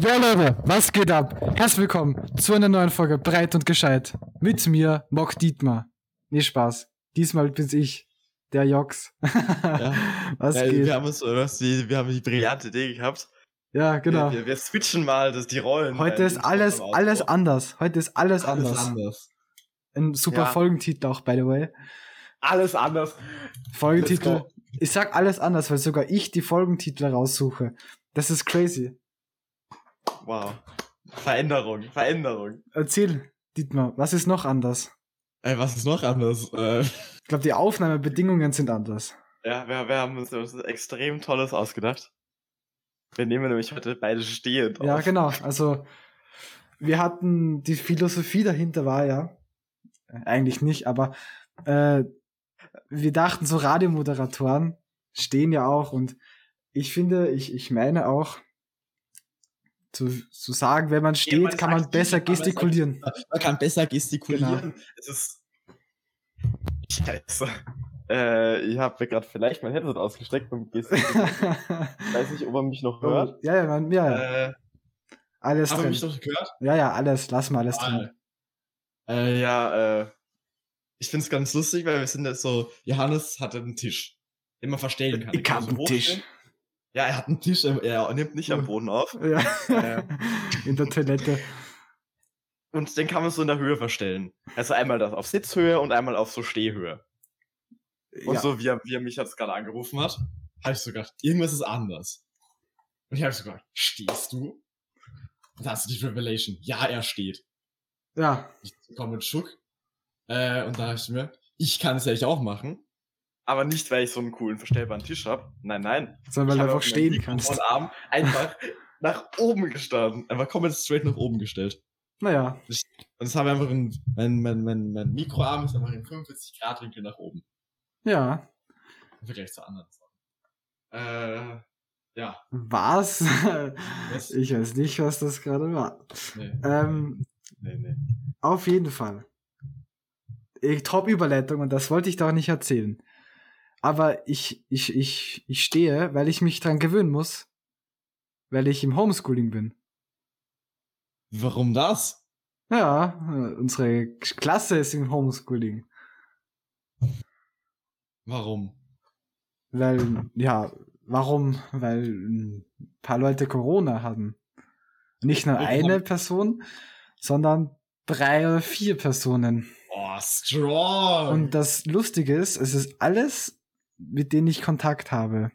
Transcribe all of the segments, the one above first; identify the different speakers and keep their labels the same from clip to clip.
Speaker 1: Ja, Leute, was geht ab? Herzlich willkommen zu einer neuen Folge Breit und Gescheit. Mit mir, Mock Dietmar. Nee, Spaß. Diesmal bin's ich, der Jox.
Speaker 2: Ja.
Speaker 1: was
Speaker 2: Ja,
Speaker 1: geht?
Speaker 2: wir haben uns, wir haben die brillante Idee gehabt.
Speaker 1: ja, genau.
Speaker 2: Wir, wir, wir switchen mal das, die Rollen.
Speaker 1: Heute ist alles, alles anders. Heute ist alles,
Speaker 2: alles
Speaker 1: anders.
Speaker 2: anders.
Speaker 1: Ein super
Speaker 2: Ja.
Speaker 1: Folgentitel auch, by the way.
Speaker 2: Alles anders.
Speaker 1: Folgentitel. Ich sag alles anders, weil sogar ich die Folgentitel raussuche. Das ist crazy.
Speaker 2: Wow. Veränderung, Veränderung.
Speaker 1: Erzähl, Dietmar, was ist noch anders?
Speaker 2: Ey, was ist noch anders? Äh,
Speaker 1: Ich glaube, die Aufnahmebedingungen sind anders.
Speaker 2: ja, wir, wir haben uns was extrem Tolles ausgedacht. Wir nehmen nämlich heute beide stehend
Speaker 1: Ja,
Speaker 2: auf.
Speaker 1: genau. Also, wir hatten die Philosophie dahinter war ja, äh, eigentlich nicht, aber äh, wir dachten, so Radiomoderatoren stehen ja auch und ich finde, ich, ich meine auch, zu, zu sagen, wenn man steht,
Speaker 2: man
Speaker 1: kann man besser
Speaker 2: nicht,
Speaker 1: gestikulieren.
Speaker 2: Man kann besser gestikulieren.
Speaker 1: Genau.
Speaker 2: Es ist. Scheiße. Äh, ich habe mir gerade vielleicht mein Headset ausgesteckt und gestikuliert. Ich weiß nicht, ob man mich noch hört.
Speaker 1: ja, ja, man, ja, ja,
Speaker 2: Äh,
Speaker 1: alles
Speaker 2: haben wir
Speaker 1: drin.
Speaker 2: mich noch gehört?
Speaker 1: Ja, ja, alles, lass mal alles drin.
Speaker 2: Äh, ja, äh, ich find's ganz lustig, weil wir sind jetzt so, Johannes hatte einen Tisch, den man verstellen kann.
Speaker 1: Ich hab
Speaker 2: kann
Speaker 1: einen Tisch.
Speaker 2: hochstellen. Ja, er hat einen Tisch, er, nimmt nicht am Boden auf.
Speaker 1: Ja.
Speaker 2: Äh.
Speaker 1: In der Toilette.
Speaker 2: Und den kann man so in der Höhe verstellen. Also einmal das auf Sitzhöhe und einmal auf so Stehhöhe. Und
Speaker 1: Ja.
Speaker 2: so, wie er, wie er mich jetzt gerade angerufen hat, habe ich so gedacht, irgendwas ist anders. Und ich habe so gedacht, stehst du? Und da hast du die Revelation. Ja, er steht.
Speaker 1: ja,
Speaker 2: Ich komme mit Schuck. Äh, und da dachte ich mir, ich kann es ja eigentlich auch machen. Aber nicht, weil ich so einen coolen verstellbaren Tisch habe. Nein, nein.
Speaker 1: sondern weil du einfach stehen kannst.
Speaker 2: Mikrofonarm einfach nach oben gestanden. Einfach komplett straight nach oben gestellt.
Speaker 1: Naja,
Speaker 2: Und das habe einfach in, mein, mein, mein, mein Mikroarm ist einfach in 45 Grad Winkel nach oben.
Speaker 1: ja.
Speaker 2: Im Vergleich zu anderen Sachen. Äh, ja.
Speaker 1: Was?
Speaker 2: Was?
Speaker 1: Ich weiß nicht, was das gerade war.
Speaker 2: Nee,
Speaker 1: Ähm,
Speaker 2: nee, nee.
Speaker 1: auf jeden Fall. Ich, Top-Überleitung und das wollte ich doch nicht erzählen. Aber ich, ich, ich, ich stehe, weil ich mich dran gewöhnen muss, weil ich im Homeschooling bin.
Speaker 2: Warum das?
Speaker 1: Ja, unsere Klasse ist im Homeschooling.
Speaker 2: Warum?
Speaker 1: Weil, ja, warum? Weil ein paar Leute Corona hatten. Nicht nur eine Person, sondern drei oder vier Personen.
Speaker 2: Oh, strong!
Speaker 1: Und das Lustige ist, es ist alles, mit denen ich Kontakt habe.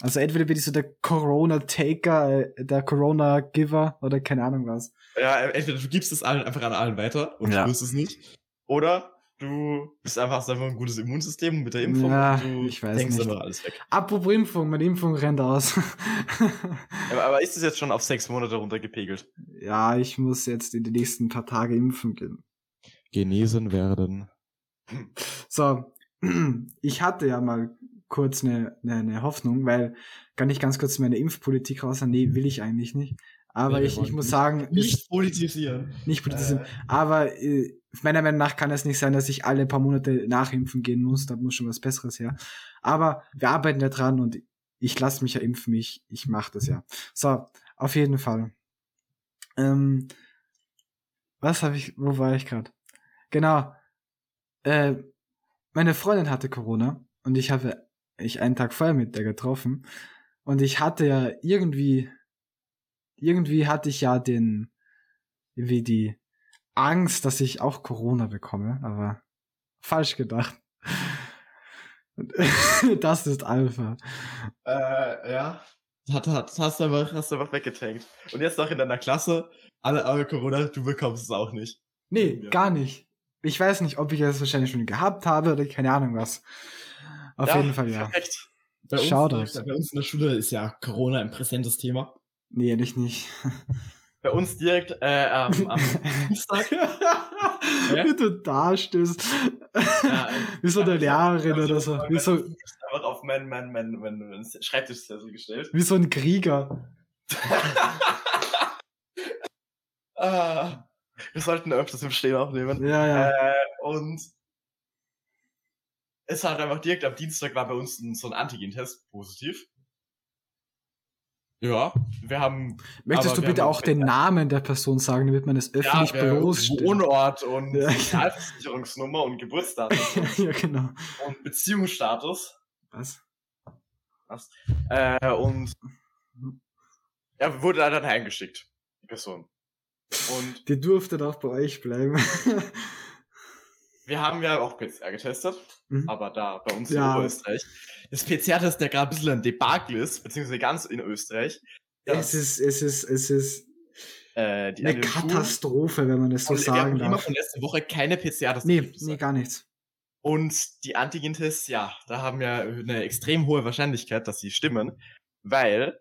Speaker 1: Also entweder bin ich so der Corona-Taker, äh, der Corona-Giver oder keine Ahnung was.
Speaker 2: Ja, entweder du gibst es allen einfach an allen weiter und
Speaker 1: Ja.
Speaker 2: spürst es nicht. Oder du bist einfach, hast einfach ein gutes Immunsystem mit der Impfung
Speaker 1: Ja,
Speaker 2: und du
Speaker 1: ich weiß
Speaker 2: denkst
Speaker 1: nicht.
Speaker 2: einfach alles weg.
Speaker 1: Apropos Impfung, meine Impfung rennt aus.
Speaker 2: Aber, aber ist es jetzt schon auf sechs Monate runtergepegelt?
Speaker 1: ja, ich muss jetzt in die nächsten paar Tage impfen gehen.
Speaker 2: Genesen werden.
Speaker 1: So, ich hatte ja mal kurz eine, eine, eine Hoffnung, weil, kann ich ganz kurz meine Impfpolitik raushauen? Nee, will ich eigentlich nicht. Aber
Speaker 2: Nee,
Speaker 1: ich, ich muss
Speaker 2: nicht-
Speaker 1: sagen, ist
Speaker 2: Nicht politisieren.
Speaker 1: nicht politisieren.
Speaker 2: Äh,
Speaker 1: Aber äh, meiner Meinung nach kann es nicht sein, dass ich alle paar Monate nachimpfen gehen muss. Da muss schon was Besseres her. Aber wir arbeiten da dran und ich lasse mich ja impfen. Ich, ich mache das ja. So, auf jeden Fall. Ähm, was habe ich, wo war ich gerade? Genau. Äh, meine Freundin hatte Corona und ich habe ich einen Tag vorher mit der getroffen und ich hatte ja irgendwie irgendwie hatte ich ja den wie die Angst, dass ich auch Corona bekomme, aber falsch gedacht. Das ist Alpha.
Speaker 2: Äh, ja. Hat, hat, hast du einfach, hast du einfach weggetankt. Und jetzt noch in deiner Klasse, alle haben Corona, du bekommst es auch nicht.
Speaker 1: Nee,
Speaker 2: Ja.
Speaker 1: gar nicht. Ich weiß nicht, ob ich es wahrscheinlich schon gehabt habe oder keine Ahnung was. Auf jeden Fall ja.
Speaker 2: Perfekt.
Speaker 1: Bei
Speaker 2: Bei
Speaker 1: uns-
Speaker 2: uns, bei uns in der Schule ist ja Corona ein präsentes Thema.
Speaker 1: Nee, ehrlich nicht.
Speaker 2: Bei uns direkt äh, am, am Dienstag.
Speaker 1: Wie du dastehst.
Speaker 2: Ja,
Speaker 1: Wie so eine Lehrerin oder so. Wie so,
Speaker 2: einfach auf meinen mein, mein, mein, mein Schreibtischsessel gestellt.
Speaker 1: wie so ein Krieger.
Speaker 2: ah, wir sollten öfters im Stehen aufnehmen.
Speaker 1: Ja, ja.
Speaker 2: Äh, und es hat einfach direkt am Dienstag war bei uns ein, so ein Antigen-Test positiv. Ja, wir haben.
Speaker 1: Möchtest du bitte auch den Namen der Person sagen, damit man es öffentlich
Speaker 2: ja,
Speaker 1: bloßstellt?
Speaker 2: Wohnort und
Speaker 1: Ja.
Speaker 2: Sozialversicherungsnummer und Geburtsdatum
Speaker 1: ja, genau.
Speaker 2: und Beziehungsstatus.
Speaker 1: Was?
Speaker 2: Äh, und er wurde dann heimgeschickt, die Person. Und
Speaker 1: Die durfte doch bei euch bleiben.
Speaker 2: wir haben ja auch PCR getestet,
Speaker 1: Mhm.
Speaker 2: aber da bei uns
Speaker 1: Ja.
Speaker 2: in Oberösterreich. Das PCR-Test, der gerade ein bisschen ein Debakel ist, beziehungsweise ganz in Österreich.
Speaker 1: es ist, es ist, es ist
Speaker 2: äh,
Speaker 1: eine
Speaker 2: Schulen-
Speaker 1: Katastrophe, wenn man das so
Speaker 2: Und wir haben
Speaker 1: sagen
Speaker 2: immer
Speaker 1: darf.
Speaker 2: von letzter Woche keine PCR-Tests
Speaker 1: Nee, nee, gar nichts.
Speaker 2: Und die Antigen-Tests, ja, da haben wir eine extrem hohe Wahrscheinlichkeit, dass sie stimmen, weil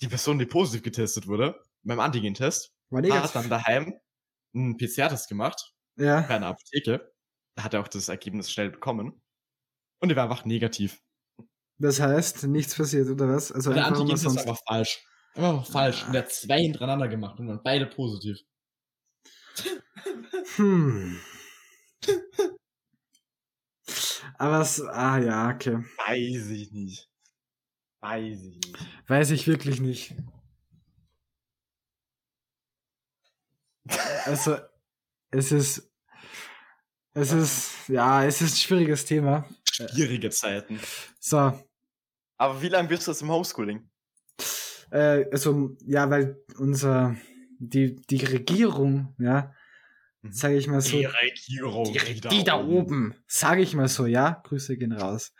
Speaker 2: die Person, die positiv getestet wurde, beim Antigen-Test,
Speaker 1: War
Speaker 2: hat dann daheim einen PCR-Test gemacht,
Speaker 1: Ja,
Speaker 2: bei einer Apotheke. Da hat er auch das Ergebnis schnell bekommen. Und er war einfach negativ.
Speaker 1: das heißt, nichts passiert, oder was? Also
Speaker 2: der Antigen-Test ist einfach falsch. Einfach falsch. Und er hat zwei hintereinander gemacht und dann beide positiv.
Speaker 1: Hm. Aber es, ah ja, okay.
Speaker 2: Weiß ich nicht. Weiß ich nicht.
Speaker 1: Weiß ich wirklich nicht. Also, es ist, es ist, ja, es ist ein schwieriges Thema.
Speaker 2: Schwierige Zeiten.
Speaker 1: So,
Speaker 2: Aber wie lange bist du jetzt im Homeschooling?
Speaker 1: äh, also, ja, weil unser, die, die Regierung, ja,
Speaker 2: Mhm.
Speaker 1: sage ich mal so,
Speaker 2: Regierung.
Speaker 1: die, die da oben, sage ich mal so, ja, Grüße gehen raus.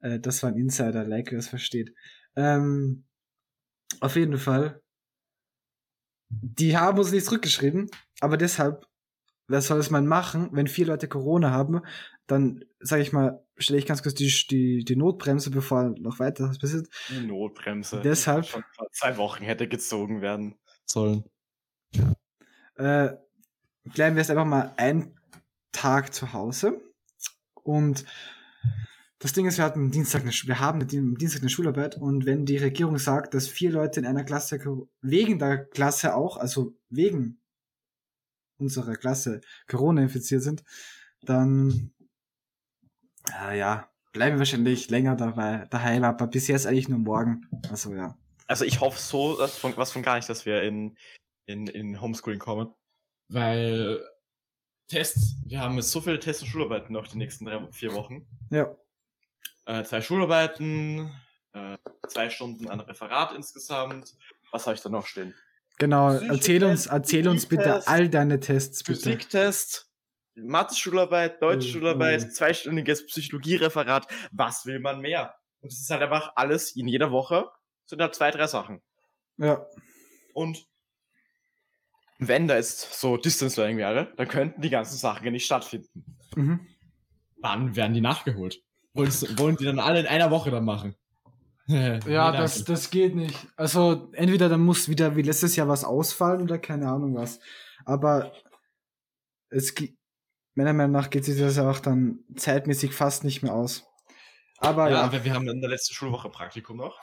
Speaker 1: Äh, das war ein Insider, like, wer es versteht. Ähm, auf jeden Fall, die haben uns nicht zurückgeschrieben, aber deshalb, wer soll es mal machen, wenn vier Leute Corona haben, dann, sage ich mal, stelle ich ganz kurz die, die, die Notbremse, bevor noch weiter was passiert.
Speaker 2: Die Notbremse.
Speaker 1: Deshalb-
Speaker 2: Schon vor zwei Wochen hätte gezogen werden sollen.
Speaker 1: äh, bleiben wir jetzt einfach mal einen Tag zu Hause. Und das Ding ist, wir hatten Dienstag eine, wir haben am Dienstag eine Schularbeit und wenn die Regierung sagt, dass vier Leute in einer Klasse wegen der Klasse auch, also wegen unserer Klasse Corona infiziert sind, dann äh, ja, bleiben wir wahrscheinlich länger dabei daheim, aber bis jetzt eigentlich nur morgen. Also ja.
Speaker 2: Also ich hoffe so, dass von, was von gar nicht, dass wir in, in, in Homeschooling kommen. Weil Tests, wir haben jetzt so viele Tests und Schularbeiten noch die nächsten drei, vier Wochen.
Speaker 1: Ja.
Speaker 2: Äh, zwei Schularbeiten, äh, zwei Stunden an Referat insgesamt. Was habe ich da noch stehen?
Speaker 1: Genau, erzähl uns, erzähl uns bitte all deine Tests, bitte.
Speaker 2: Physiktest, Mathe-Schularbeit, Deutsch-Schularbeit,
Speaker 1: Mhm.
Speaker 2: zweistündiges Psychologiereferat. Was will man mehr? Und es ist halt einfach alles in jeder Woche sind halt zwei, drei Sachen.
Speaker 1: Ja.
Speaker 2: Und wenn da jetzt so Distance Learning wäre, dann könnten die ganzen Sachen ja nicht stattfinden.
Speaker 1: Mhm.
Speaker 2: Wann werden die nachgeholt? Wollen, wollen die dann alle in einer Woche dann machen?
Speaker 1: Ja, das, das geht nicht. Also entweder dann muss wieder wie letztes Jahr was ausfallen oder keine Ahnung was. Aber es meiner Meinung nach geht sich das ja auch dann zeitmäßig fast nicht mehr aus. Aber
Speaker 2: ja,
Speaker 1: ja,
Speaker 2: aber wir haben in der letzten Schulwoche Praktikum noch.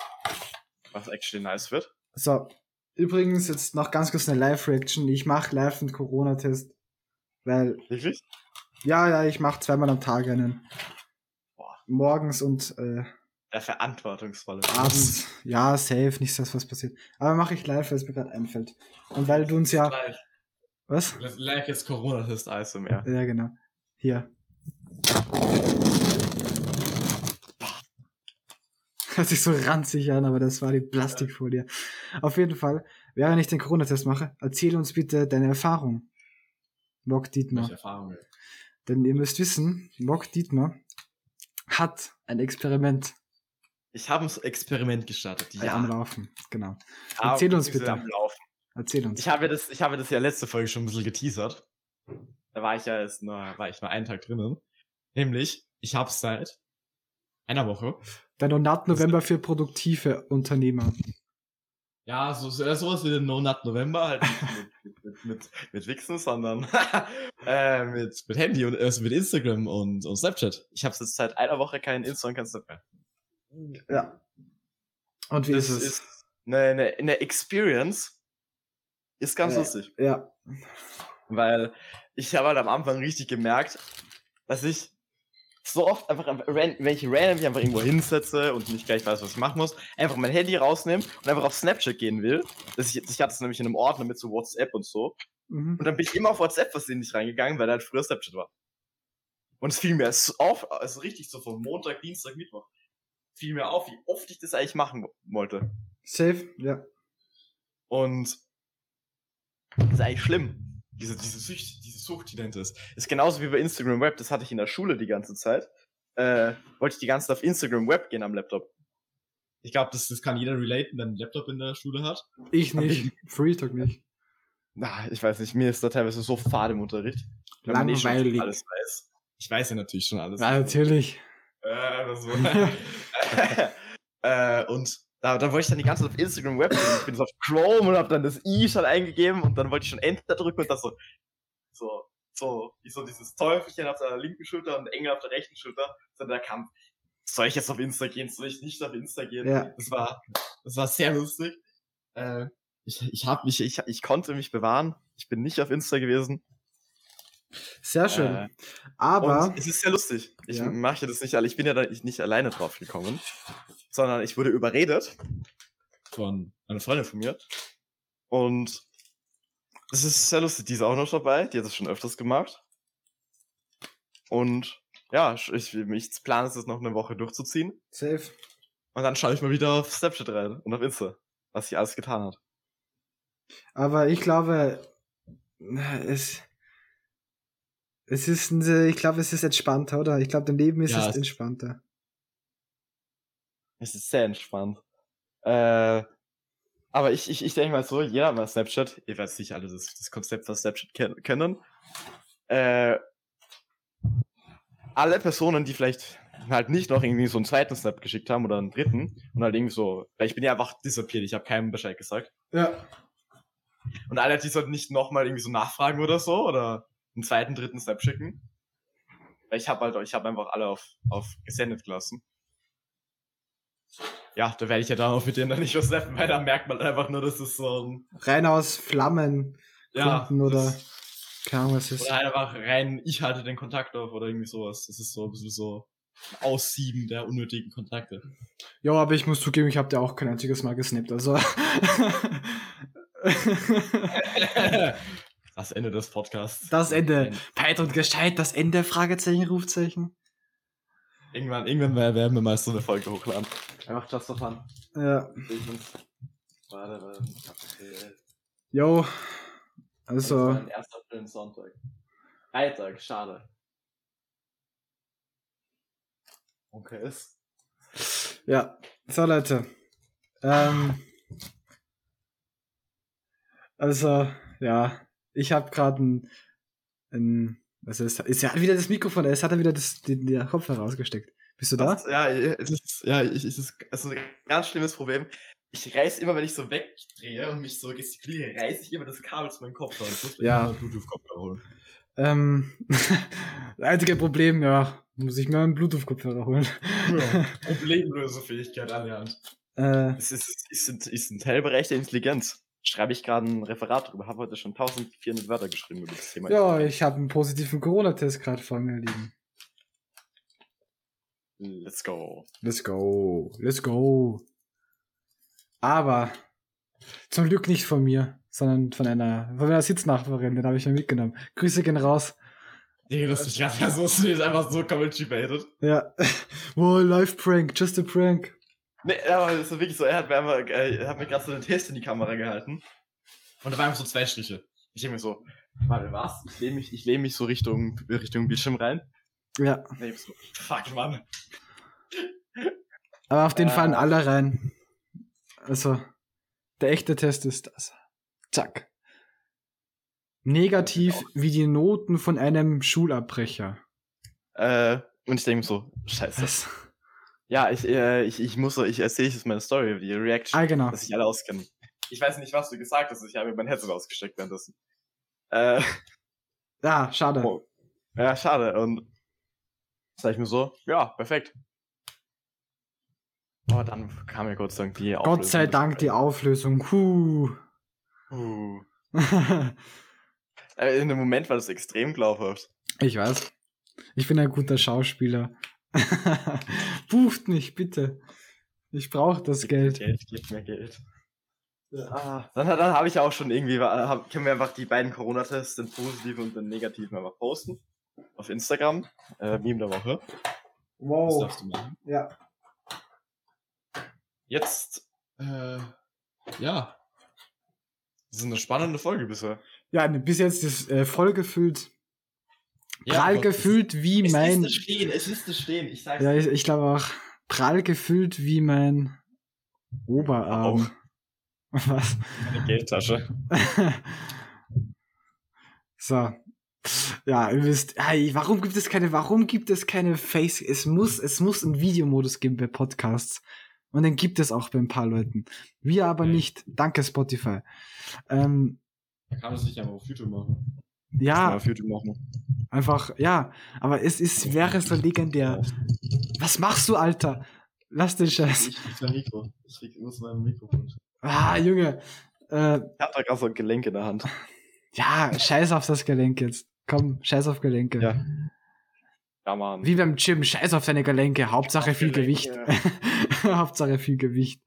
Speaker 2: Was actually nice wird.
Speaker 1: so. Übrigens jetzt noch ganz kurz eine Live-Reaction. Ich mache live einen Corona-Test. Weil,
Speaker 2: Wirklich?
Speaker 1: ja, ja, ich mache zweimal am Tag einen. Morgens und äh,
Speaker 2: Der verantwortungsvolle.
Speaker 1: abends. Ja, safe, nicht, dass was passiert. Aber mache ich live, weil es mir gerade einfällt. Und weil du uns ja.
Speaker 2: Live.
Speaker 1: Was?
Speaker 2: Live jetzt Corona-Test ASMR.
Speaker 1: Ja, genau. Hier. Hört sich so ranzig an, aber das war die Plastikfolie. Auf jeden Fall, während ich den Corona-Test mache, erzähl uns bitte deine Erfahrung. Mock Dietmar.
Speaker 2: Welche Erfahrungen?
Speaker 1: Denn ihr müsst wissen, Mock Dietmar hat ein Experiment
Speaker 2: Ich habe ein Experiment gestartet.
Speaker 1: ja. am Laufen. Genau. Erzähl uns
Speaker 2: beziehungsweise
Speaker 1: bitte.
Speaker 2: Am Laufen.
Speaker 1: Erzähl uns.
Speaker 2: Ich habe das, ich habe das ja letzte Folge schon ein bisschen geteasert. Da war ich ja erst nur, war ich nur einen Tag drinnen. Nämlich, ich habe seit einer Woche.
Speaker 1: Der Donat November für produktive Unternehmer.
Speaker 2: Ja, so, so sowas wie den No Nut November, halt nicht mit, mit, mit, mit Wichsen, sondern äh, mit, mit Handy und äh, mit Instagram und, und Snapchat. Ich habe jetzt seit einer Woche keinen Insta und kein Snap mehr.
Speaker 1: Ja. Und wie
Speaker 2: Das
Speaker 1: ist es?
Speaker 2: ist eine, eine, eine Experience. Ist ganz
Speaker 1: Äh,
Speaker 2: lustig.
Speaker 1: ja.
Speaker 2: Weil ich habe halt am Anfang richtig gemerkt, dass ich so oft einfach, wenn ich random mich einfach irgendwo hinsetze und nicht gleich weiß, was ich machen muss, einfach mein Handy rausnehmen und einfach auf Snapchat gehen will. Das ich, ich hatte es nämlich in einem Ordner mit so WhatsApp und so.
Speaker 1: Mhm.
Speaker 2: Und dann bin ich immer auf WhatsApp versehentlich reingegangen, weil da halt früher Snapchat war. Und es fiel mir so auf, also richtig so von Montag, Dienstag, Mittwoch, fiel mir auf, wie oft ich das eigentlich machen wo- wollte.
Speaker 1: Safe, ja.
Speaker 2: Und das ist eigentlich schlimm. Diese, diese, Sucht, diese Sucht, die dahinter ist. Ist genauso wie bei Instagram Web, das hatte ich in der Schule die ganze Zeit. Äh, wollte ich die ganze Zeit auf Instagram Web gehen am Laptop. Ich glaube, das, das kann jeder relaten, der einen Laptop in der Schule hat.
Speaker 1: Ich nicht. Free Talk nicht.
Speaker 2: Na, ich weiß nicht, mir ist da teilweise so fad im Unterricht. wenn
Speaker 1: Langweilig.
Speaker 2: alles weiß. Ich weiß ja natürlich schon alles.
Speaker 1: Ja, natürlich.
Speaker 2: Äh, äh, und da, da wollte ich dann die ganze Zeit auf Instagram Web gehen. Ich bin so auf Chrome und hab dann das i schon eingegeben und dann wollte ich schon Enter drücken und das so, so, so, wie so dieses Teufelchen auf der linken Schulter und Engel auf der rechten Schulter. So der Kampf. Soll ich jetzt auf Insta gehen? Soll ich nicht auf Insta gehen?
Speaker 1: Ja.
Speaker 2: Das war, das war sehr lustig. Äh, ich, ich hab mich, ich, ich konnte mich bewahren. Ich bin nicht auf Insta gewesen.
Speaker 1: Sehr schön.
Speaker 2: Äh,
Speaker 1: Aber,
Speaker 2: es ist sehr lustig. Ich
Speaker 1: Ja.
Speaker 2: mache das nicht alle. Ich bin ja da nicht alleine drauf gekommen, sondern ich wurde überredet von einer Freundin von mir. Und es ist sehr lustig. Die ist auch noch dabei. Die hat das schon öfters gemacht. Und ja, ich, ich plane es jetzt noch eine Woche durchzuziehen.
Speaker 1: safe.
Speaker 2: Und dann schaue ich mal wieder auf Snapchat rein und auf Insta, was sie alles getan hat.
Speaker 1: Aber ich glaube, es, es ist, ich glaube, es ist entspannter, oder? Ich glaube, dein Leben ist
Speaker 2: Ja, es-
Speaker 1: entspannter.
Speaker 2: Es ist sehr entspannt. Äh, aber ich, ich, ich denke mal so, jeder hat mal Snapchat. Ihr werdet sicher alle das, das Konzept von Snapchat ken kennen. Äh, alle Personen, die vielleicht halt nicht noch irgendwie so einen zweiten Snap geschickt haben oder einen dritten und halt irgendwie so, weil ich bin ja einfach disappeared, ich habe keinem Bescheid gesagt.
Speaker 1: Ja.
Speaker 2: Und alle, die sollten nicht nochmal irgendwie so nachfragen oder so oder einen zweiten, dritten Snap schicken. Weil ich habe halt, ich habe einfach alle auf, auf gesendet gelassen. Ja, da werde ich ja dann auch mit denen dann nicht was snappen, weil da merkt man einfach nur, dass es so ein,
Speaker 1: Rein aus Flammen
Speaker 2: ja,
Speaker 1: oder keine Ahnung, was ist.
Speaker 2: oder halt einfach rein, ich halte den Kontakt auf oder irgendwie sowas. Das ist so ein bisschen so Aussieben der unnötigen Kontakte.
Speaker 1: Ja, aber ich muss zugeben, ich habe dir auch kein einziges Mal gesnappt, also.
Speaker 2: Das Ende des Podcasts.
Speaker 1: das Ende. Peit und gescheit, das Ende, Fragezeichen, Rufzeichen.
Speaker 2: Irgendwann, irgendwann werden wir mal so eine Folge hochladen. Einfach just for fun.
Speaker 1: Ja.
Speaker 2: Warte, warte. Okay.
Speaker 1: Jo.
Speaker 2: Das war
Speaker 1: Also,
Speaker 2: ein erster Film Sonntag. Freitag, schade. Okay, ist.
Speaker 1: ja. So, Leute. Ähm. Also, ja. Ich habe gerade ein, ein. Also, es ist ja wieder das Mikrofon, es hat er wieder das, den, den Kopfhörer rausgesteckt. Bist du da?
Speaker 2: Das, ja, es ist, ja, ich, es ist, es ist ein ganz schlimmes Problem. Ich reiß immer, wenn ich so wegdrehe und mich so gestikuliere, reiß ich immer das Kabel zu meinem Kopfhörer. Ich muss mir
Speaker 1: Ja.
Speaker 2: einen Bluetooth-Kopfhörer holen.
Speaker 1: Ähm, das einzige Problem, ja, muss ich mir einen Bluetooth-Kopfhörer holen.
Speaker 2: Ja. Problemlösefähigkeit an der Hand.
Speaker 1: Äh,
Speaker 2: Es ist, ist, ist, ist ein Teilbereich der Intelligenz. Schreibe ich gerade ein Referat drüber. Habe heute schon 1400 Wörter geschrieben über das Thema.
Speaker 1: ja, ich habe einen positiven Corona-Test gerade vor mir liegen.
Speaker 2: Let's go.
Speaker 1: Let's go, let's go. Aber zum Glück nicht von mir, sondern von einer, von einer Sitznachbarin, den habe ich ja mitgenommen. Grüße gehen raus.
Speaker 2: Digga, das ist gerade so, ist einfach so comedy baited.
Speaker 1: Ja. Wow, Live-Prank, just a prank.
Speaker 2: Nee, aber es ist wirklich so, er hat mir, einfach, äh, er hat mir gerade so den Test in die Kamera gehalten. Und da waren einfach so zwei Striche. Ich denke mir so, warte, was? Ich lehne mich, ich lehne mich so Richtung, Richtung Bildschirm rein.
Speaker 1: Ja.
Speaker 2: Ich so, fuck, Mann.
Speaker 1: Aber auf den
Speaker 2: Äh.
Speaker 1: fallen alle rein. Also, der echte Test ist das. Zack. Negativ wie die Noten von einem Schulabbrecher.
Speaker 2: Äh, und ich denke mir so, scheiße. Ja, ich, äh, ich, ich muss so, ich erzähle jetzt meine Story, die Reaction,
Speaker 1: Ah, genau.
Speaker 2: dass sich alle auskennen. Ich weiß nicht, was du gesagt hast, ich habe mir mein Headset ausgesteckt währenddessen. Äh,
Speaker 1: Ja, schade.
Speaker 2: Oh. ja, schade. Und sag ich mir so, ja, perfekt. Aber dann kam mir Gott sei Dank die
Speaker 1: Gott sei Dank die Auflösung. Huh.
Speaker 2: Uh. Äh, In dem Moment war das extrem glaubhaft.
Speaker 1: ich weiß. Ich bin ein guter Schauspieler. Bucht mich, bitte. Ich brauche das Geld.
Speaker 2: Geld, gib mir Geld. Ah, dann dann habe ich auch schon irgendwie, hab, können wir einfach die beiden Corona-Tests, den positiven und den negativen, einfach posten. Auf Instagram. Äh, Meme der Woche. Das
Speaker 1: Wow.
Speaker 2: darfst du machen.
Speaker 1: Ja.
Speaker 2: Jetzt, äh, ja. Das ist eine spannende Folge bisher.
Speaker 1: Ja, ne, bis jetzt ist äh, voll gefüllt. Prall
Speaker 2: Gott,
Speaker 1: gefüllt wie
Speaker 2: Es, es
Speaker 1: mein.
Speaker 2: müsste stehen, es müsste stehen, ich sag's
Speaker 1: Ja,
Speaker 2: dir.
Speaker 1: ich, ich glaube auch. Prall gefüllt wie mein Oberarm. Was?
Speaker 2: Meine Geldtasche.
Speaker 1: so. Ja, ihr wisst, hey, warum gibt es keine, warum gibt es keine Face? Es muss, es muss einen Videomodus geben bei Podcasts. Und den gibt es auch bei ein paar Leuten. Wir aber
Speaker 2: Okay.
Speaker 1: nicht. Danke, Spotify. Ähm,
Speaker 2: Da kann man es nicht einfach auf YouTube machen.
Speaker 1: Ja,
Speaker 2: auf YouTube machen.
Speaker 1: einfach, ja. Aber es ist, wäre so legendär. Was machst du, Alter? Lass den Scheiß.
Speaker 2: Ich krieg mein Mikro. Ich krieg, muss mein Mikrofon.
Speaker 1: Ah, Junge. Äh,
Speaker 2: Ich hab da gerade so ein Gelenk in der Hand.
Speaker 1: ja, scheiß auf das Gelenk jetzt. Komm, scheiß auf Gelenke.
Speaker 2: Ja. Ja, Mann.
Speaker 1: Wie beim Gym, scheiß auf deine Gelenke. Hauptsache viel
Speaker 2: Gelenke.
Speaker 1: Gewicht. Hauptsache viel Gewicht.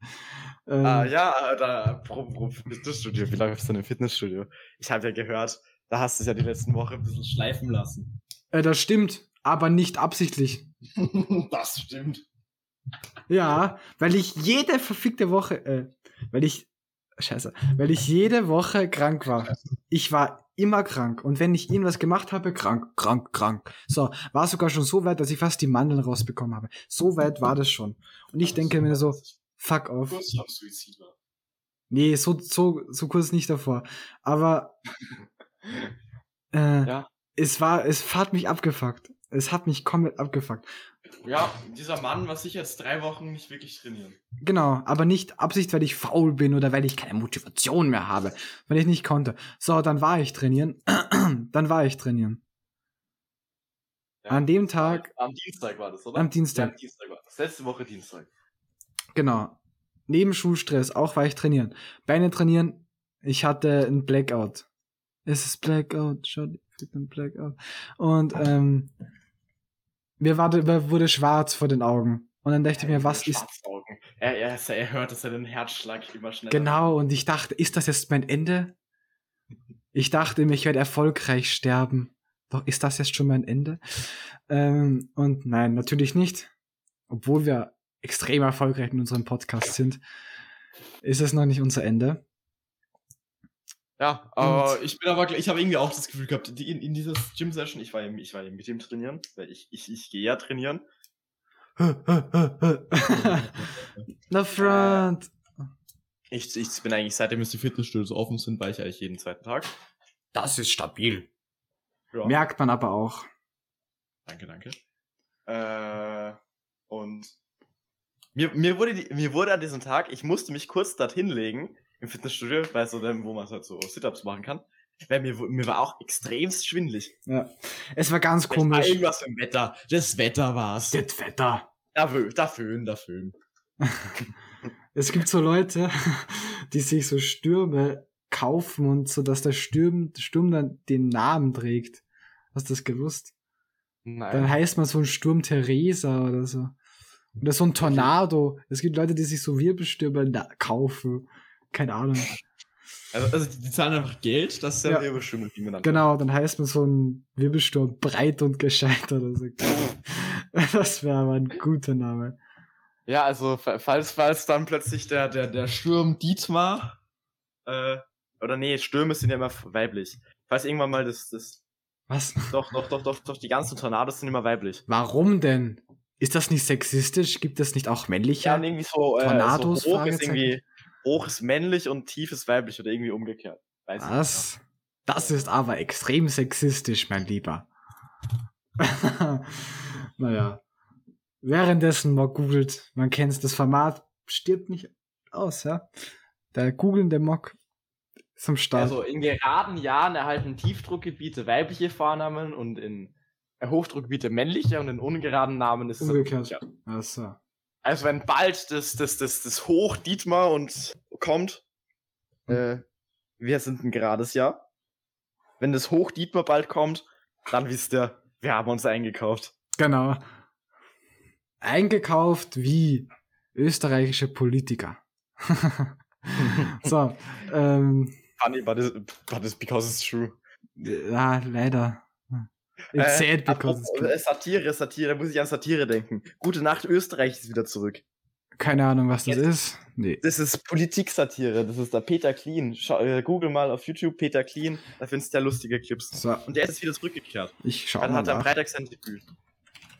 Speaker 1: Ähm,
Speaker 2: Ah, ja, da, pro, pro Fitnessstudio. Wie läuft es denn im Fitnessstudio? Ich habe ja gehört, da hast du es ja die letzten Woche ein bisschen schleifen lassen.
Speaker 1: äh, das stimmt, aber nicht absichtlich.
Speaker 2: das stimmt.
Speaker 1: Ja, weil ich jede verfickte Woche, äh, weil ich, scheiße, weil ich jede Woche krank war. Ich war immer krank. Und wenn ich irgendwas gemacht habe, krank, krank, krank. So, war sogar schon so weit, dass ich fast die Mandeln rausbekommen habe. So weit war das schon. Und ich denke mir so, fuck off.
Speaker 2: Kurz Suizid war.
Speaker 1: Nee, so, so, so kurz nicht davor. Aber äh,
Speaker 2: Ja.
Speaker 1: es war, es hat mich abgefuckt. Es hat mich komplett abgefuckt.
Speaker 2: Ja, dieser Mann war sicher jetzt drei Wochen nicht wirklich trainieren.
Speaker 1: Genau, aber nicht Absicht, weil ich faul bin oder weil ich keine Motivation mehr habe, weil ich nicht konnte. So, dann war ich trainieren. dann war ich trainieren.
Speaker 2: Ja.
Speaker 1: An dem Tag,
Speaker 2: Am Dienstag war das, oder?
Speaker 1: Am Dienstag.
Speaker 2: Ja, am Dienstag war das. Letzte Woche Dienstag.
Speaker 1: genau, neben Schulstress auch war ich trainieren. Beine trainieren, ich hatte ein Blackout. Es ist Blackout, schaut, ich hab ein Blackout. Und ähm, mir, war, mir wurde schwarz vor den Augen. Und dann dachte ich mir, was ist.
Speaker 2: Er, er, er hört, dass er den Herzschlag immer schneller
Speaker 1: Genau, und ich dachte, ist das jetzt mein Ende? Ich dachte mir, ich werde erfolgreich sterben. Doch ist das jetzt schon mein Ende? Ähm, und nein, natürlich nicht. Obwohl wir extrem erfolgreich in unserem Podcast sind, ist es noch nicht unser Ende.
Speaker 2: Ja, aber ich bin aber, ich habe irgendwie auch das Gefühl gehabt, in, in dieser Gym-Session, ich war, ja- ich war ja mit ihm trainieren, weil ich, ich, ich gehe ja trainieren.
Speaker 1: Na, Front.
Speaker 2: Ich, ich bin eigentlich, seitdem es die Fitnessstudios offen sind, war ich eigentlich jeden zweiten Tag.
Speaker 1: Das ist stabil.
Speaker 2: Ja.
Speaker 1: Merkt man aber auch.
Speaker 2: Danke, danke. Äh, und mir, mir, wurde die, mir wurde an diesem Tag, ich musste mich kurz dorthin legen im Fitnessstudio, weil so dem, wo man halt so Sit-Ups machen kann. Weil mir, mir war auch extremst schwindlig.
Speaker 1: Ja. Es war ganz
Speaker 2: Vielleicht war
Speaker 1: komisch.
Speaker 2: irgendwas im Wetter. Das Wetter war's.
Speaker 1: Das Wetter.
Speaker 2: Da, Fö- da Föhn, da Föhn.
Speaker 1: Es gibt so Leute, die sich so Stürme kaufen und so, dass der Sturm, Sturm dann den Namen trägt. Hast du das gewusst? Dann
Speaker 2: Nein.
Speaker 1: heißt man so ein Sturm Theresa oder so. Oder so ein Tornado. Es gibt Leute, die sich so Wirbelstürme kaufen. Keine Ahnung.
Speaker 2: Also, also die zahlen einfach Geld, das ist ja,
Speaker 1: Ja.
Speaker 2: Überschwemmung, wie man dann
Speaker 1: Genau, dann heißt man so ein Wirbelsturm breit und gescheit oder so. Das wäre aber ein guter Name.
Speaker 2: Ja, also fa- falls, falls dann plötzlich der, der, der Sturm Dietmar, äh, oder nee, Stürme sind ja immer weiblich. Falls irgendwann mal das, das,
Speaker 1: Was?
Speaker 2: doch, doch, doch, doch, doch, die ganzen Tornados sind immer weiblich.
Speaker 1: Warum denn? Ist das nicht sexistisch? Gibt es nicht auch männliche?
Speaker 2: Ja, irgendwie so, äh,
Speaker 1: Tornados,
Speaker 2: so hoch ist irgendwie, hoch ist männlich und tief ist weiblich oder irgendwie umgekehrt. Weiß ich nicht
Speaker 1: Was? Das ist aber extrem sexistisch, mein Lieber. naja. Währenddessen mal googelt, man kennt das Format, stirbt nicht aus, ja. Der googelnde Mock ist am
Speaker 2: mehr.
Speaker 1: Start.
Speaker 2: Also in geraden Jahren erhalten Tiefdruckgebiete weibliche Vornamen und in Hochdruckgebiete männliche und in ungeraden Namen ist es
Speaker 1: Umgekehrt. Achso.
Speaker 2: Also wenn bald das, das, das, das Hoch Dietmar und kommt, äh, wir sind ein gerades Jahr. Wenn das Hoch Dietmar bald kommt, dann wisst ihr, Wir haben uns eingekauft.
Speaker 1: Genau. Eingekauft wie österreichische Politiker. so, ähm,
Speaker 2: Funny, but, it, but it's because it's true.
Speaker 1: ja, leider. It's sad because it's
Speaker 2: apropos,
Speaker 1: true.
Speaker 2: äh, Satire, Satire, da muss ich an Satire denken. Gute Nacht, Österreich ist wieder zurück.
Speaker 1: Keine Ahnung, was das
Speaker 2: Jetzt-
Speaker 1: ist. Nee.
Speaker 2: Das ist Politik-Satire, das ist der Peter Clean. Schau, äh, Google mal auf YouTube Peter Clean, da findest du ja lustige Clips.
Speaker 1: So,
Speaker 2: Und der ist jetzt wieder zurückgekehrt.
Speaker 1: ich schau
Speaker 2: Dann
Speaker 1: mal
Speaker 2: hat er am. Freitag sein Debüt.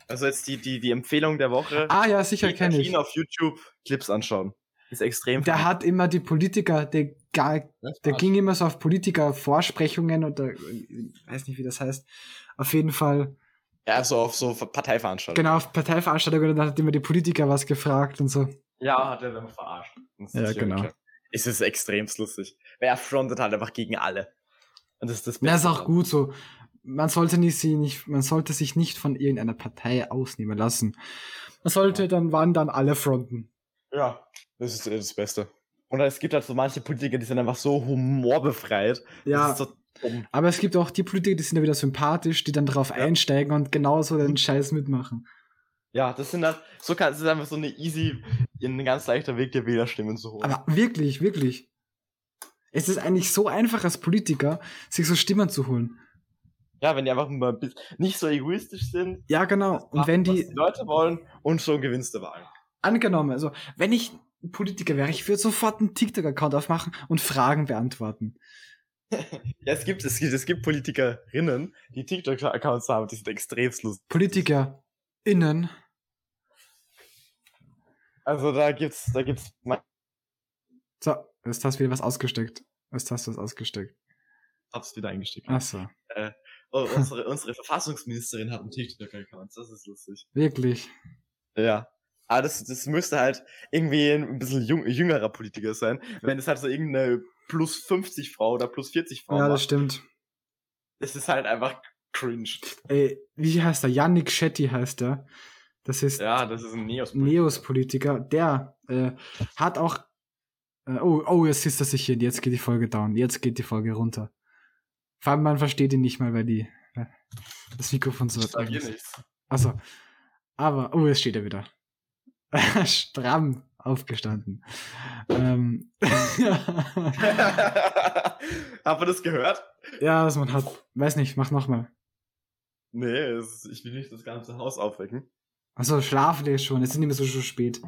Speaker 2: Also jetzt die, die, die Empfehlung der Woche.
Speaker 1: Ah ja, sicher kenne ich.
Speaker 2: Auf YouTube Clips anschauen. Ist extrem
Speaker 1: Der hat immer die Politiker, der, gar, der ging immer so auf Politiker-Vorsprechungen oder ich weiß nicht, wie das heißt. Auf jeden Fall,
Speaker 2: Ja, so auf so Parteiveranstaltungen.
Speaker 1: genau, auf Parteiveranstaltungen und dann hat immer die Politiker was gefragt und so.
Speaker 2: Ja, hat er dann verarscht.
Speaker 1: Ja, genau.
Speaker 2: Es ist extremst lustig. Weil er frontet halt einfach gegen alle. Und das ist das
Speaker 1: Das ist
Speaker 2: Beste
Speaker 1: auch gut so. Man sollte nicht, sie nicht, man sollte sich nicht von irgendeiner Partei ausnehmen lassen. Man sollte dann wandern alle fronten.
Speaker 2: Ja, das ist das Beste. Und es gibt halt so manche Politiker, die sind einfach so humorbefreit.
Speaker 1: Ja,
Speaker 2: Das ist
Speaker 1: aber es gibt auch die Politiker, die sind ja wieder sympathisch, die dann darauf
Speaker 2: Ja.
Speaker 1: einsteigen und genauso den Scheiß mitmachen.
Speaker 2: Ja, das sind halt, so kann, es ist einfach so eine easy, ein ganz leichter Weg, der Wählerstimmen zu holen.
Speaker 1: Aber wirklich, wirklich. Es ist eigentlich so einfach als Politiker, sich so Stimmen zu holen.
Speaker 2: ja, wenn die einfach mal nicht so egoistisch sind,
Speaker 1: Ja, genau. Und
Speaker 2: machen,
Speaker 1: wenn
Speaker 2: was
Speaker 1: die,
Speaker 2: die Leute wollen und schon gewinnst du Wahlen.
Speaker 1: angenommen, also, wenn ich ein Politiker wäre, ich würde sofort einen TikTok-Account aufmachen und Fragen beantworten.
Speaker 2: Ja, es gibt, es gibt, es gibt Politikerinnen, die TikTok-Accounts haben, die sind extrem lustig.
Speaker 1: PolitikerInnen,
Speaker 2: Also da gibt's, da gibt's,
Speaker 1: so, jetzt hast du wieder was ausgesteckt. Jetzt hast du was ausgesteckt.
Speaker 2: hab's wieder eingesteckt.
Speaker 1: Ach so,
Speaker 2: Oh, unsere, unsere Verfassungsministerin hat einen TikTok-Account, das ist lustig.
Speaker 1: wirklich.
Speaker 2: Ja. Aber das, das müsste halt irgendwie ein bisschen jung, jüngerer Politiker sein. Wenn es halt so irgendeine plus 50 Frau oder plus 40 Frau
Speaker 1: Ja, das
Speaker 2: macht,
Speaker 1: stimmt.
Speaker 2: das ist halt einfach cringe.
Speaker 1: Ey, wie heißt der? Yannick Shetty heißt der. Das ist
Speaker 2: Ja, das ist ein neos
Speaker 1: Neos-Politiker. Der äh, hat auch. Äh, oh, oh, jetzt ist er sich hier. Jetzt geht die Folge down. Jetzt geht die Folge runter. Vor allem, man versteht ihn nicht mal, weil die weil das Mikrofon so
Speaker 2: Ich nichts.
Speaker 1: Achso. Aber, oh, jetzt steht er wieder. Stramm aufgestanden. Ähm,
Speaker 2: Habt ihr das gehört?
Speaker 1: ja, was man hat. Weiß nicht, mach nochmal.
Speaker 2: Nee, es, ich will nicht das ganze Haus aufwecken.
Speaker 1: Achso, schlafen wir schon. Es ist nicht mehr so, so spät.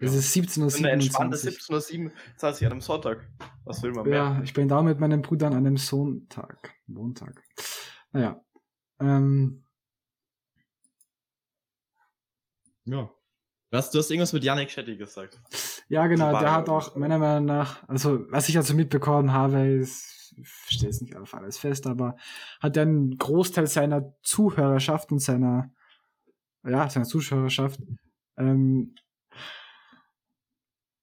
Speaker 1: Es ist
Speaker 2: Das ist eine entspannte
Speaker 1: 17.27 Uhr.
Speaker 2: 17.27 an einem Sonntag. Was will man mehr?
Speaker 1: Ja, ich bin da mit meinen Brüdern an einem Sonntag. Montag. Naja. Ähm,
Speaker 2: Ja. Was, du hast irgendwas mit Yannick Shetty gesagt.
Speaker 1: ja, genau, der hat auch meiner Meinung nach, also was ich also mitbekommen habe, ist, ich stelle es nicht auf alles fest, aber hat er einen Großteil seiner Zuhörerschaft und seiner, ja, seiner Zuschauerschaft ähm,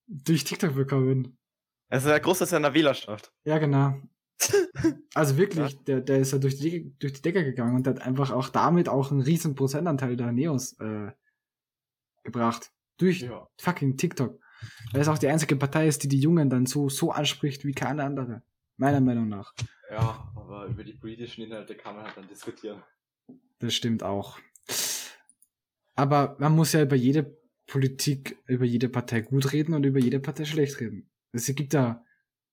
Speaker 1: durch TikTok bekommen.
Speaker 2: Also der Großteil seiner Wählerschaft.
Speaker 1: Ja, genau. Also wirklich, der, der ist ja durch die, durch die Decke gegangen und hat einfach auch damit auch einen riesen Prozentanteil der Neos äh, gebracht. Durch
Speaker 2: Ja.
Speaker 1: fucking TikTok. Weil es auch die einzige Partei ist, die die Jungen dann so, so anspricht wie keine andere. Meiner Meinung nach.
Speaker 2: Ja, aber über die politischen Inhalte kann man halt dann diskutieren.
Speaker 1: Das stimmt auch. Aber man muss ja über jede Politik, über jede Partei gut reden und über jede Partei schlecht reden. Es gibt da,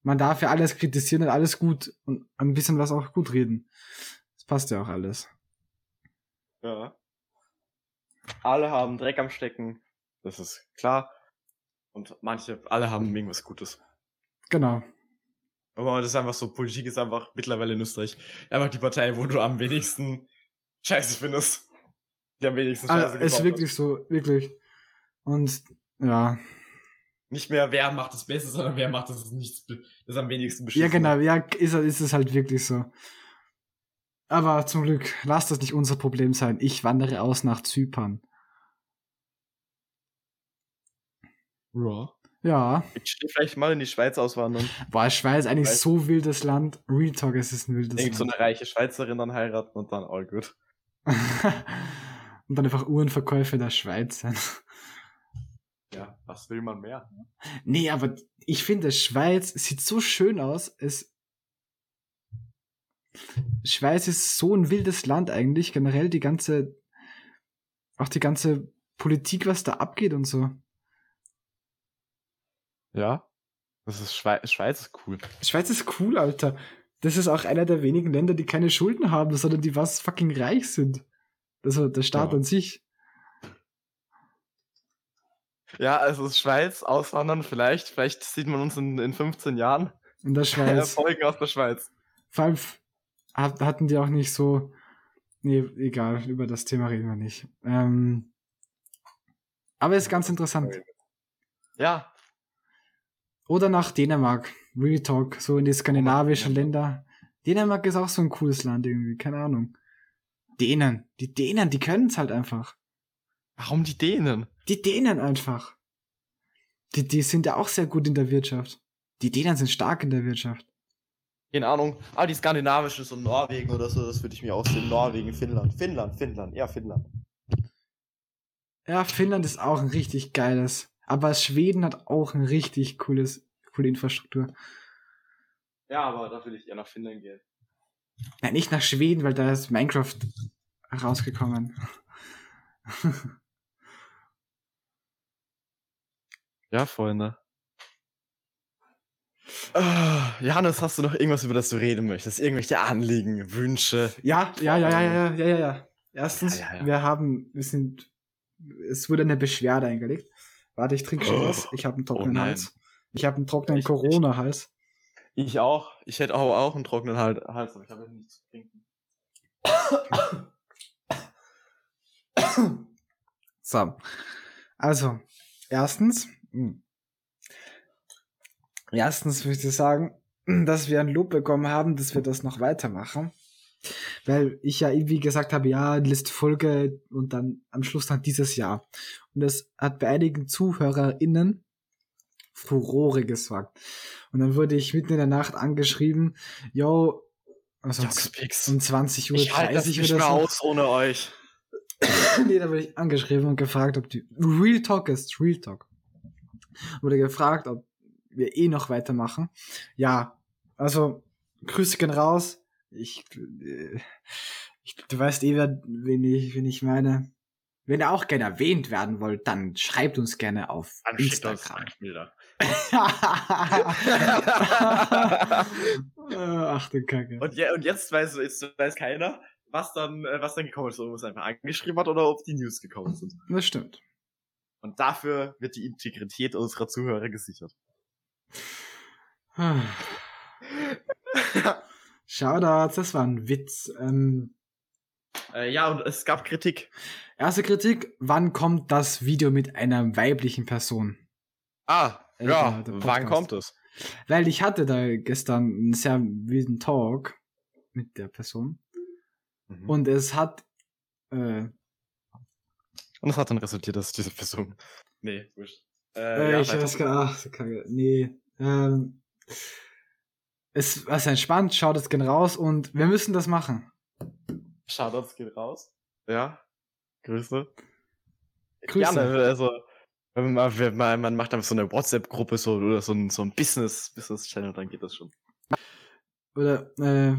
Speaker 1: man darf ja alles kritisieren und alles gut und ein bisschen was auch gut reden. Das passt ja auch alles.
Speaker 2: Ja. Alle haben Dreck am Stecken. Das ist klar. Und manche, alle haben irgendwas Gutes.
Speaker 1: Genau.
Speaker 2: Aber das ist einfach so, Politik ist einfach mittlerweile in Österreich einfach die Partei, wo du am wenigsten Scheiße findest. Die am wenigsten Scheiße
Speaker 1: Also, ist wirklich so, wirklich. Und ja.
Speaker 2: hat. Nicht mehr, wer macht das Beste, sondern wer macht das nichts, das am wenigsten beschissen.
Speaker 1: Ja, genau, ja, ist, ist es halt wirklich so. Aber zum Glück, lasst das nicht unser Problem sein. Ich wandere aus nach Zypern.
Speaker 2: Ja.
Speaker 1: Ja.
Speaker 2: Ich stehe vielleicht mal in die Schweiz auswandern.
Speaker 1: Boah, Schweiz eigentlich
Speaker 2: Schweiz.
Speaker 1: so wildes Land. Real Talk, es ist ein wildes
Speaker 2: Irgend so
Speaker 1: Land.
Speaker 2: eine reiche Schweizerin dann heiraten und dann all good.
Speaker 1: Und dann einfach Uhrenverkäufe der Schweiz sein.
Speaker 2: Ja, was will man mehr?
Speaker 1: Nee, aber ich finde, Schweiz sieht so schön aus. Es Schweiz ist so ein wildes Land eigentlich, generell die ganze, auch die ganze Politik, was da abgeht und so.
Speaker 2: Ja. Das ist Schweiz, Schweiz ist cool.
Speaker 1: Schweiz ist cool, Alter. Das ist auch einer der wenigen Länder, die keine Schulden haben, sondern die was fucking reich sind. Also der Staat
Speaker 2: Ja.
Speaker 1: an sich.
Speaker 2: Ja, also Schweiz, auswandern vielleicht. Vielleicht sieht man uns in, in 15 Jahren.
Speaker 1: In der Schweiz.
Speaker 2: Folgen aus der Schweiz.
Speaker 1: Vor allem hatten die auch nicht so. Nee, egal, über das Thema reden wir nicht. Ähm, aber ist ganz interessant.
Speaker 2: Ja.
Speaker 1: Oder nach Dänemark. Real Talk, so in die skandinavischen. Länder. Dänemark ist auch so ein cooles Land irgendwie, keine Ahnung. Dänen, die Dänen, die können es halt einfach.
Speaker 2: Warum die Dänen?
Speaker 1: Die Dänen einfach. Die, die sind ja auch sehr gut in der Wirtschaft. Die Dänen sind stark in der Wirtschaft.
Speaker 2: Keine Ahnung. Ah, die skandinavische, so Norwegen oder so, das würde ich mir aussehen. Norwegen, Finnland. Finnland, Finnland, ja, Finnland.
Speaker 1: Ja, Finnland ist auch ein richtig geiles. Aber Schweden hat auch ein richtig cooles, coole Infrastruktur.
Speaker 2: Ja, aber da will ich eher nach Finnland gehen.
Speaker 1: Ja, nicht nach Schweden, weil da ist Minecraft rausgekommen.
Speaker 2: Ja, Freunde. Ah, Johannes, hast du noch irgendwas, über das du reden möchtest? Irgendwelche Anliegen, Wünsche?
Speaker 1: Ja, ja, ja, ja, ja, ja, ja, ja. Erstens,
Speaker 2: Ja, ja, ja.
Speaker 1: wir haben, wir sind, es wurde eine Beschwerde eingelegt. Warte, ich trinke schon
Speaker 2: Oh.
Speaker 1: was. Ich habe einen trockenen
Speaker 2: Oh.
Speaker 1: Hals. Ich habe einen trockenen
Speaker 2: Ich- ich-
Speaker 1: Corona-Hals.
Speaker 2: Ich auch. Ich hätte auch, auch einen trockenen Hal- Hals, aber ich habe nichts zu trinken.
Speaker 1: So. Also, erstens, hm. Erstens möchte ich sagen, dass wir ein Lob bekommen haben, dass wir das noch weitermachen. Weil ich ja irgendwie gesagt habe, ja, letzte Folge und dann am Schluss dann dieses Jahr. Und das hat bei einigen ZuhörerInnen Furore gesorgt. Und dann wurde ich mitten in der Nacht angeschrieben, yo, also um
Speaker 2: Joxpix.
Speaker 1: um 20 Uhr
Speaker 2: Ich halte das
Speaker 1: 30
Speaker 2: nicht mehr
Speaker 1: so.
Speaker 2: aus ohne euch.
Speaker 1: nee, da wurde ich angeschrieben und gefragt, ob die Real Talk ist, Real Talk. Wurde gefragt, ob wir eh noch weitermachen. Ja, also Grüße gehen raus. Ich, äh, ich du weißt eh, wen ich, wen ich meine. Wenn ihr auch gerne erwähnt werden wollt, dann schreibt uns gerne auf
Speaker 2: Dann
Speaker 1: Instagram. Ach du Kacke.
Speaker 2: Und, je, und jetzt weiß, jetzt weiß keiner, was dann, äh, was dann gekommen ist, ob uns einfach angeschrieben hat oder ob die News gekommen sind.
Speaker 1: Das stimmt.
Speaker 2: Und dafür wird die Integrität unserer Zuhörer gesichert.
Speaker 1: Shoutouts, das war ein Witz. Ähm,
Speaker 2: äh, ja, und es gab Kritik.
Speaker 1: Erste Kritik, wann kommt das Video mit einer weiblichen Person?
Speaker 2: Ah,
Speaker 1: Äh,
Speaker 2: ja,
Speaker 1: der- der
Speaker 2: wann kommt es?
Speaker 1: Weil ich hatte da gestern einen sehr wilden Talk mit der Person
Speaker 2: Mhm.
Speaker 1: und es hat äh,
Speaker 2: Und es hat dann resultiert, dass diese Person. Nee, wurscht.
Speaker 1: Äh,
Speaker 2: ja,
Speaker 1: ich weiß gar ach, so Kacke. Nee. Ähm, es war sehr entspannt, schaut es gern raus und wir müssen das machen.
Speaker 2: Shoutouts geht raus. Ja. Grüße.
Speaker 1: Grüße.
Speaker 2: Gerne, also. Wenn man, wenn man, man macht einfach so eine WhatsApp-Gruppe so, oder so ein, so ein Business, Business-Channel, dann geht das schon.
Speaker 1: Oder äh,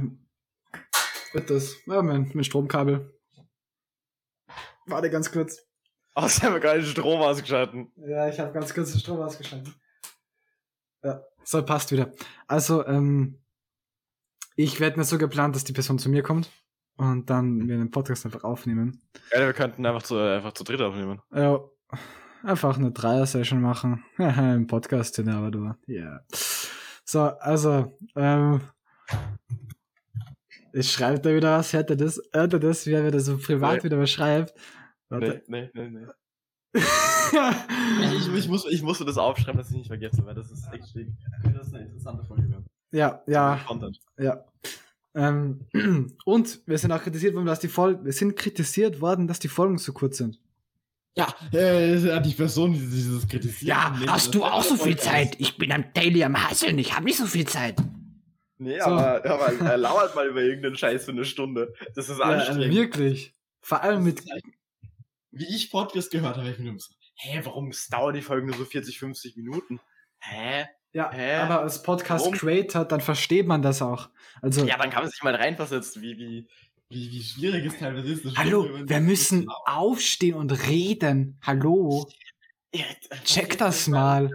Speaker 1: wird das? Ja, mein, mein Stromkabel. Warte ganz kurz.
Speaker 2: Außerdem haben wir gerade den Strom ausgeschalten.
Speaker 1: Ja, ich habe ganz kurz den Strom ausgeschaltet. Ja, so passt wieder. Also, ähm, ich werde mir so geplant, dass die Person zu mir kommt und dann wir den Podcast einfach aufnehmen.
Speaker 2: Ja, wir könnten einfach zu, einfach zu dritt aufnehmen.
Speaker 1: Ja, einfach eine Dreier-Session machen. Im Podcast, ja, aber du. Ja. So, also, ähm, ich schreibe da wieder was, hört ihr das? Hört ihr das, wie er wieder so privat
Speaker 2: Nee.
Speaker 1: wieder was schreibt? Warte.
Speaker 2: Nee, nee, nee, nee. Ich, ich, ich, muss, ich musste das aufschreiben, dass ich nicht vergesse, weil das ist echt schwierig. Das ist eine interessante Folge werden.
Speaker 1: ja, ja.
Speaker 2: Content.
Speaker 1: Ja. Ähm, und wir sind auch kritisiert worden, dass die Folgen, wir sind kritisiert worden, dass die Folgen zu kurz sind.
Speaker 2: Ja, äh, die Person, die dieses kritisiert.
Speaker 3: Ja, hast du auch so viel Zeit? Ich bin am Daily am Hasseln, ich habe nicht so viel Zeit.
Speaker 2: Nee,
Speaker 1: So.
Speaker 2: aber, aber er lauert mal über irgendeinen Scheiß für eine Stunde. Das ist
Speaker 1: Ja,
Speaker 2: anstrengend.
Speaker 1: wirklich. Vor allem mit,
Speaker 2: Wie ich Podcast gehört habe, ich mir nur so, hä, warum dauern die Folgen nur so 40, 50 Minuten? Hä?
Speaker 1: Ja,
Speaker 2: Hä?
Speaker 1: aber als Podcast
Speaker 2: Warum?
Speaker 1: Creator, dann versteht man das auch. Also,
Speaker 2: Ja, dann kann man sich mal reinversetzen, wie, wie, wie, wie schwierig es teilweise ist.
Speaker 1: hallo,
Speaker 2: wenn
Speaker 1: wir müssen aufstehen und reden. Hallo,
Speaker 2: Ja,
Speaker 1: check das mal.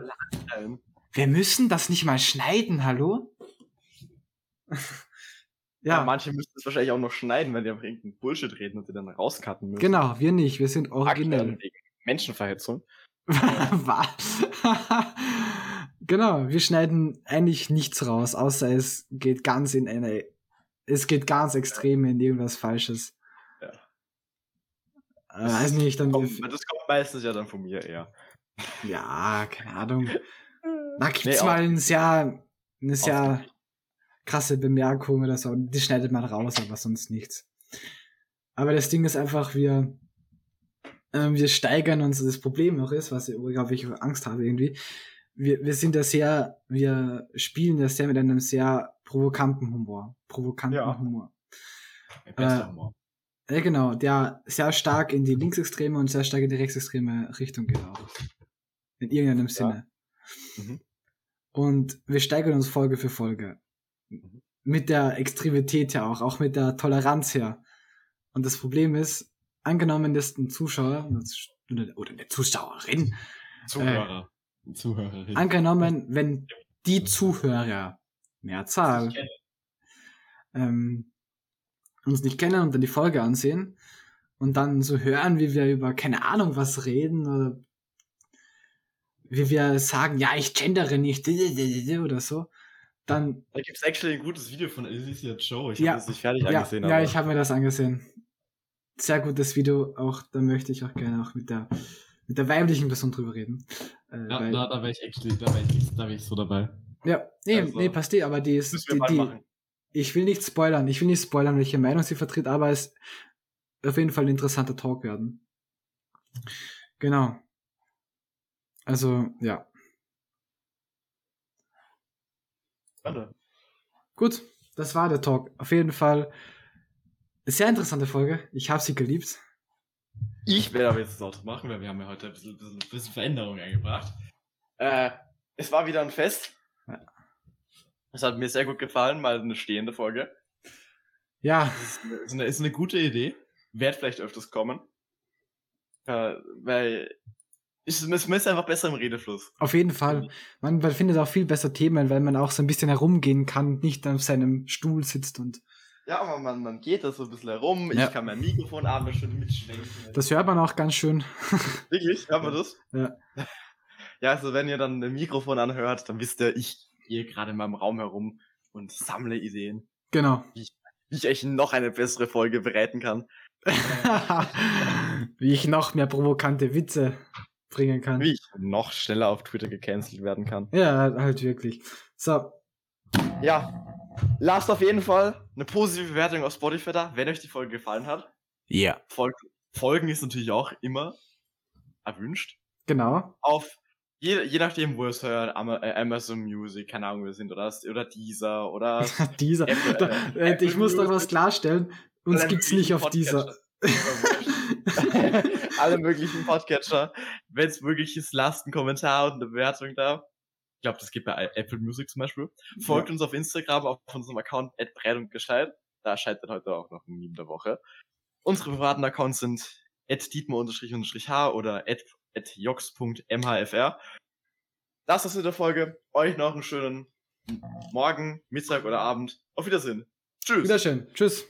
Speaker 2: Nein.
Speaker 1: Wir müssen das nicht mal schneiden, hallo?
Speaker 2: Ja,
Speaker 1: ja,
Speaker 2: manche müssen es wahrscheinlich auch noch schneiden, wenn die einfach irgendeinen Bullshit reden und die dann rauscutten müssen.
Speaker 1: genau, wir nicht, wir sind originell.
Speaker 2: Menschenverhetzung.
Speaker 1: Was? genau, wir schneiden eigentlich nichts raus, außer es geht ganz in eine, es geht ganz extrem in irgendwas Falsches.
Speaker 2: Ja.
Speaker 1: Äh, weiß nicht, dann,
Speaker 2: Kommt, das kommt meistens ja dann von mir eher.
Speaker 1: ja, keine Ahnung. Da gibt's
Speaker 2: Nee,
Speaker 1: mal ein sehr, eine sehr. Krasse Bemerkung oder so, die schneidet man raus, aber sonst nichts. Aber das Ding ist einfach, wir, ähm, wir steigern uns, das Problem noch ist, was ich, glaube ich, Angst habe irgendwie, wir, wir sind ja sehr, wir spielen ja sehr mit einem sehr provokanten Humor. Provokanten
Speaker 2: Ja.
Speaker 1: Humor.
Speaker 2: Bester
Speaker 1: Äh,
Speaker 2: Humor.
Speaker 1: Ja, genau, der sehr stark in die linksextreme und sehr stark in die rechtsextreme Richtung geht auch. In irgendeinem Sinne.
Speaker 2: Mhm.
Speaker 1: Und wir steigern uns Folge für Folge. Mit der Extremität ja auch, auch mit der Toleranz her. Und das Problem ist, angenommen, dass ein Zuschauer oder eine Zuschauerin,
Speaker 2: Zuhörer. Zuhörerin.
Speaker 1: angenommen, wenn die Zuhörer, Mehrzahl, ähm, uns nicht kennen und dann die Folge ansehen und dann so hören, wie wir über keine Ahnung was reden oder wie wir sagen, ja, ich gendere nicht oder so, dann
Speaker 2: Da gibt es actually ein gutes Video von Alicia Joe. Ich
Speaker 1: Ja.
Speaker 2: habe das nicht fertig
Speaker 1: ja,
Speaker 2: angesehen.
Speaker 1: ja,
Speaker 2: aber
Speaker 1: ich habe mir das angesehen. Sehr gutes Video, auch da möchte ich auch gerne auch mit der mit der weiblichen Person drüber reden. Äh,
Speaker 2: ja,
Speaker 1: weil-
Speaker 2: da, da wäre ich actually, da wäre ich, da wär ich so dabei.
Speaker 1: ja, nee,
Speaker 2: also-
Speaker 1: nee, passt eh, aber die ist, die, die, ich will nicht spoilern, ich will nicht spoilern, welche Meinung sie vertritt, aber es auf jeden Fall ein interessanter Talk werden. Genau. Also, ja.
Speaker 2: Warte.
Speaker 1: Gut, das war der Talk. Auf jeden Fall eine sehr interessante Folge. Ich habe sie geliebt.
Speaker 2: Ich werde aber jetzt das Auto machen, weil wir haben ja heute ein bisschen, bisschen, bisschen Veränderung eingebracht. Äh, es war wieder ein Fest.
Speaker 1: Ja.
Speaker 2: Es hat mir sehr gut gefallen, mal eine stehende Folge.
Speaker 1: Ja,
Speaker 2: ist eine, ist eine, ist eine gute Idee. Wird vielleicht öfters kommen. Äh, weil es, es ist einfach besser im Redefluss.
Speaker 1: auf jeden Fall. Man, man findet auch viel besser Themen, weil man auch so ein bisschen herumgehen kann und nicht auf seinem Stuhl sitzt und
Speaker 2: Ja, aber man, man geht da so ein bisschen herum.
Speaker 1: Ja.
Speaker 2: Ich kann mein Mikrofon abends schon mitschwenken.
Speaker 1: das hört man auch ganz schön.
Speaker 2: Wirklich? Hört man das?
Speaker 1: Ja.
Speaker 2: Ja, also wenn ihr dann ein Mikrofon anhört, dann wisst ihr, ich gehe gerade in meinem Raum herum und sammle Ideen,
Speaker 1: Genau.
Speaker 2: wie ich euch noch eine bessere Folge bereiten kann.
Speaker 1: Wie ich noch mehr provokante Witze bringen kann.
Speaker 2: Wie ich noch schneller auf Twitter gecancelt werden kann.
Speaker 1: Ja, halt wirklich. So,
Speaker 2: Ja, lasst auf jeden Fall eine positive Bewertung auf Spotify da, wenn euch die Folge gefallen hat.
Speaker 3: Ja.
Speaker 2: Fol Folgen ist natürlich auch immer erwünscht.
Speaker 1: genau.
Speaker 2: Auf je, je nachdem, wo ihr es hört, äh, Amazon Music, keine Ahnung, wo wir sind, oder, oder Deezer, oder
Speaker 1: dieser.
Speaker 2: Apple, äh,
Speaker 1: äh, ich
Speaker 2: Apple
Speaker 1: muss noch was
Speaker 2: Music.
Speaker 1: klarstellen. Uns gibt's nicht auf
Speaker 2: möglichen
Speaker 1: dieser.
Speaker 2: Alle möglichen Podcatcher. Wenn es möglich ist, lasst einen Kommentar und eine Bewertung da. Ich glaube, das geht bei Apple Music zum Beispiel. Folgt uns auf Instagram auf unserem Account Breit und Gescheit. Da erscheint dann heute auch noch ein Meme der Woche. Unsere privaten Accounts sind dietmar-h oder jox.mhfr. Das ist in der Folge. Euch noch einen schönen Morgen, Mittag oder Abend. Auf Wiedersehen. Tschüss.
Speaker 1: Wiederschön. Tschüss.